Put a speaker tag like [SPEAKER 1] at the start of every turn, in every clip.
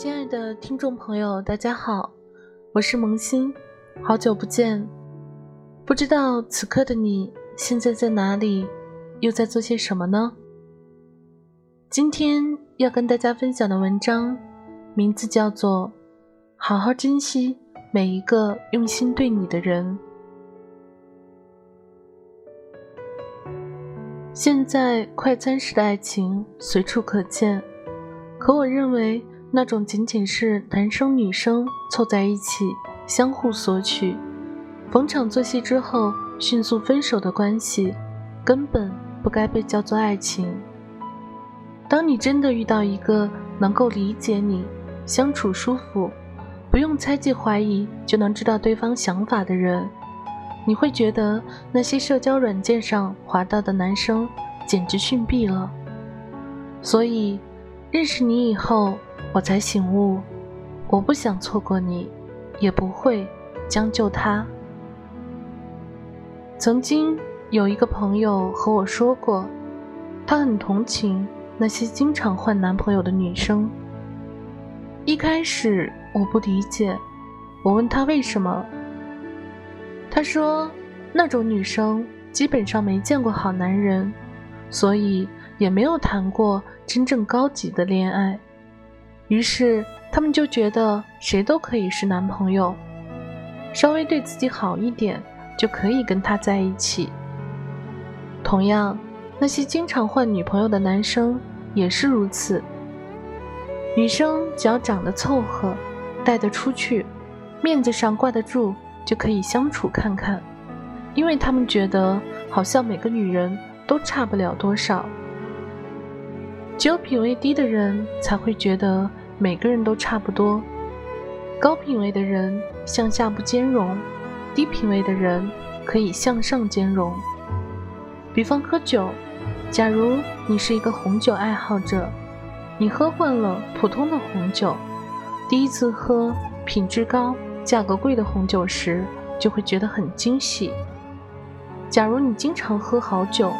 [SPEAKER 1] 亲爱的听众朋友，大家好，我是萌新，好久不见。不知道此刻的你现在在哪里，又在做些什么呢？今天要跟大家分享的文章，名字叫做《好好珍惜每一个用心对你的人》。现在快餐式的爱情随处可见，可我认为。那种仅仅是男生女生凑在一起相互索取，逢场作戏之后迅速分手的关系，根本不该被叫做爱情。当你真的遇到一个能够理解你、相处舒服、不用猜忌怀疑就能知道对方想法的人，你会觉得那些社交软件上滑到的男生简直逊毙了。所以，认识你以后。我才醒悟，我不想错过你，也不会将就他。曾经有一个朋友和我说过，他很同情那些经常换男朋友的女生。一开始我不理解，我问他为什么，他说那种女生基本上没见过好男人，所以也没有谈过真正高级的恋爱。于是他们就觉得谁都可以是男朋友，稍微对自己好一点就可以跟他在一起。同样，那些经常换女朋友的男生也是如此。女生只要长得凑合，带得出去，面子上挂得住，就可以相处看看，因为他们觉得好像每个女人都差不了多少。只有品味低的人才会觉得。每个人都差不多，高品位的人向下不兼容，低品位的人可以向上兼容。比方喝酒，假如你是一个红酒爱好者，你喝惯了普通的红酒，第一次喝品质高、价格贵的红酒时，就会觉得很惊喜。假如你经常喝好酒，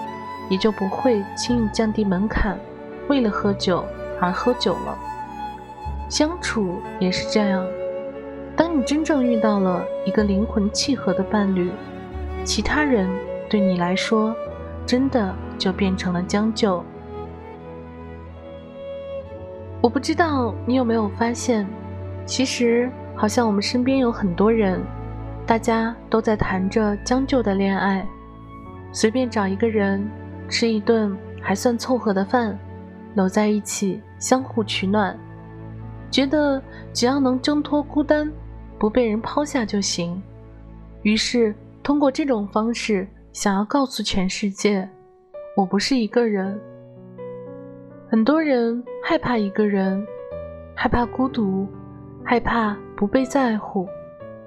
[SPEAKER 1] 也就不会轻易降低门槛，为了喝酒而喝酒了。相处也是这样，当你真正遇到了一个灵魂契合的伴侣，其他人对你来说，真的就变成了将就。我不知道你有没有发现，其实好像我们身边有很多人，大家都在谈着将就的恋爱，随便找一个人吃一顿还算凑合的饭，搂在一起相互取暖。觉得只要能挣脱孤单，不被人抛下就行。于是通过这种方式，想要告诉全世界，我不是一个人。很多人害怕一个人，害怕孤独，害怕不被在乎，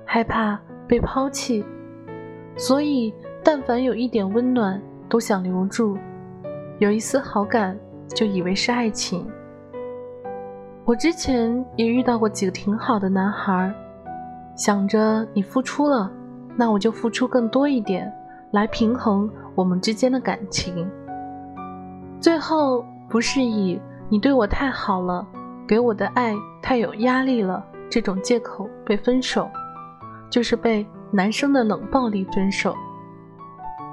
[SPEAKER 1] 害怕被抛弃，所以但凡有一点温暖，都想留住；有一丝好感，就以为是爱情。我之前也遇到过几个挺好的男孩，想着你付出了，那我就付出更多一点，来平衡我们之间的感情。最后不是以你对我太好了，给我的爱太有压力了这种借口被分手，就是被男生的冷暴力分手。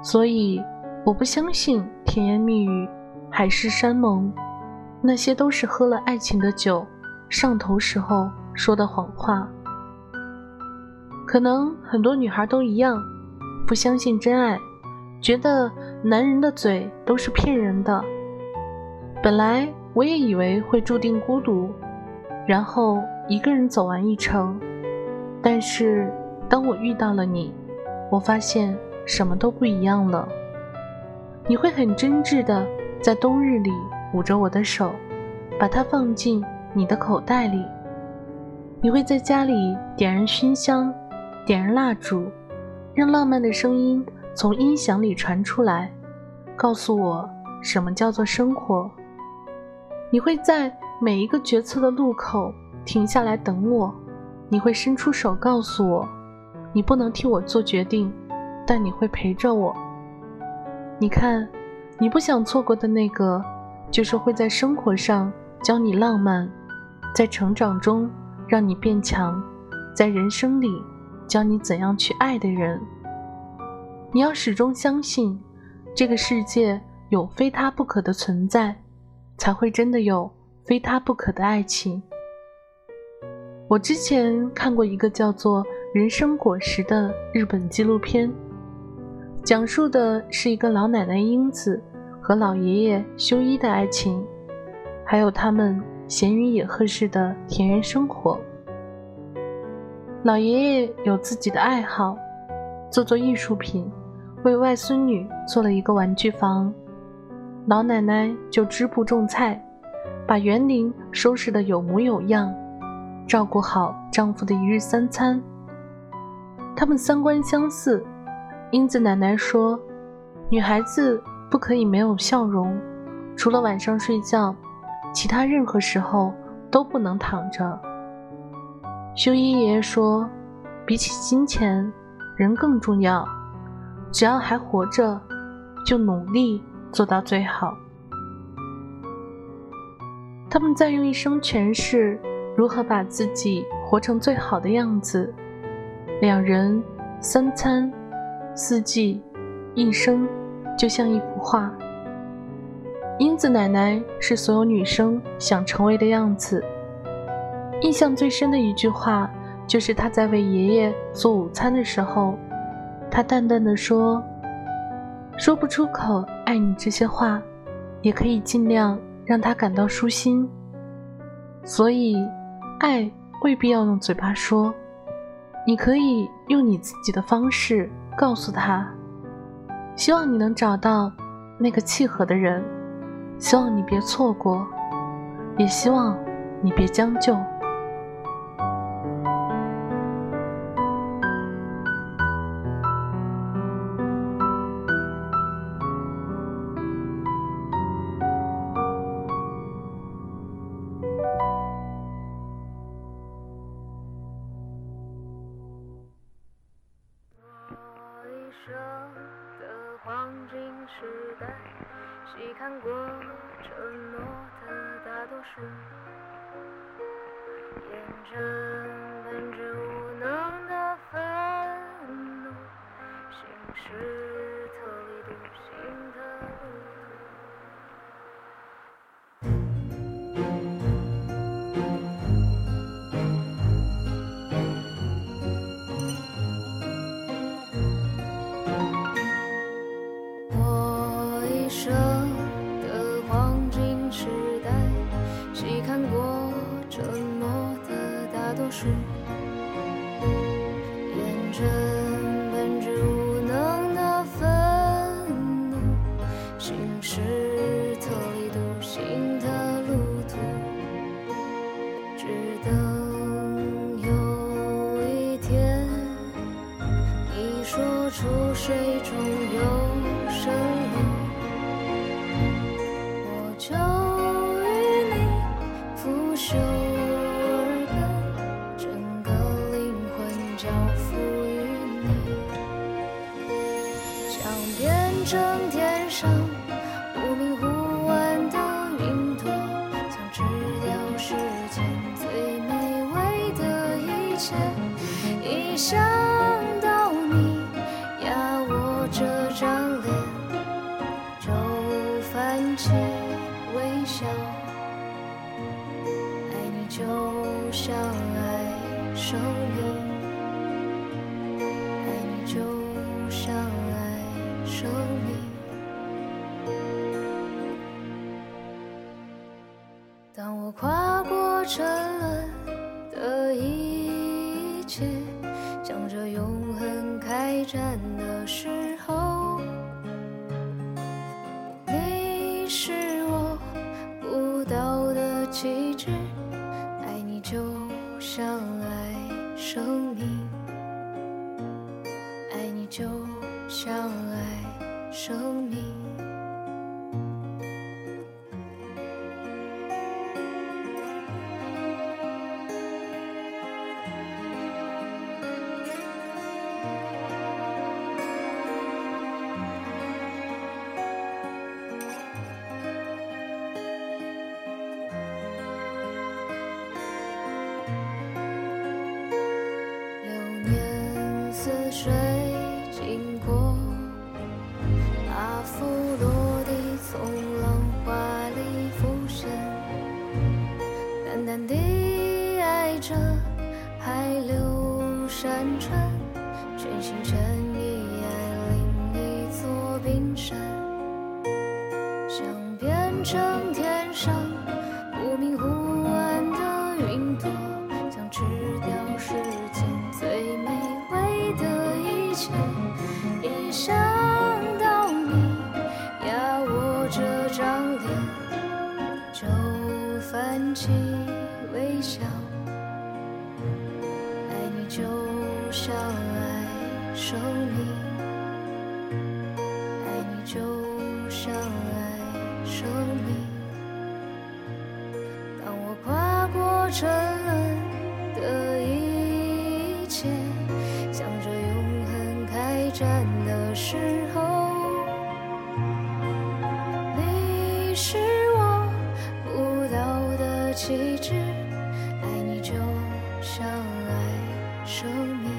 [SPEAKER 1] 所以我不相信甜言蜜语、海誓山盟。那些都是喝了爱情的酒，上头时候说的谎话。可能很多女孩都一样，不相信真爱，觉得男人的嘴都是骗人的。本来我也以为会注定孤独，然后一个人走完一程。但是当我遇到了你，我发现什么都不一样了。你会很真挚的在冬日里。捂着我的手，把它放进你的口袋里。你会在家里点燃熏香，点燃蜡烛，让浪漫的声音从音响里传出来，告诉我什么叫做生活。你会在每一个决策的路口停下来等我，你会伸出手告诉我，你不能替我做决定，但你会陪着我。你看，你不想错过的那个。就是会在生活上教你浪漫，
[SPEAKER 2] 在成长中让你变强，在人生里教你怎样去爱的人。你要始终相信，这个世界有非他不可的存在，才会真的有非他不可的爱情。我之前看过一个叫做《人生果实》的日本纪录片，讲述的是一个老奶奶英子和老爷爷修一的爱情，还有他们闲云野鹤式的田园生活。老爷爷有自己的爱好，做做艺术品。为外孙女做了一个玩具房，老奶奶就织布种菜，把园林收拾得有模有样，照顾好丈夫的一日三餐。他们三观相似，英子奶奶说：“女孩子不可以没有笑容，除了晚上睡觉，其他任何时候都不能躺着。”修一爷爷说：“比起金钱，人更重要。”只要还活着，就努力做到最好。他们在用一生诠释如何把自己活成最好的样子。两人三餐、四季、一生，就像一幅画。英子奶奶是所有女生想成为的样子。印象最深的一句话，就是她在为爷爷做午餐的时候。她淡淡的说：“说不出口爱你这些话，也可以尽量让他感到舒心。所以，爱未必要用嘴巴说，你可以用你自己的方式告诉他。希望你能找到那个契合的人，希望你别错过，也希望你别将就。”出水中有生路，泛气质，爱你就像爱生命，爱你就像爱生命。地爱着海，流山川，全心全意爱另一座冰山。想变成天上。一切，向着永恒开战的时候，你是我不到的旗帜。爱你就像爱生命，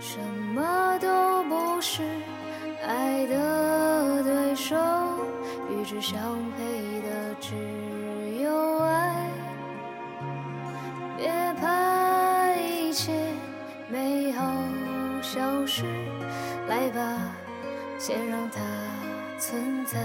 [SPEAKER 2] 什么都不是爱的对手，与之相配的只消失，来吧，先让它存在。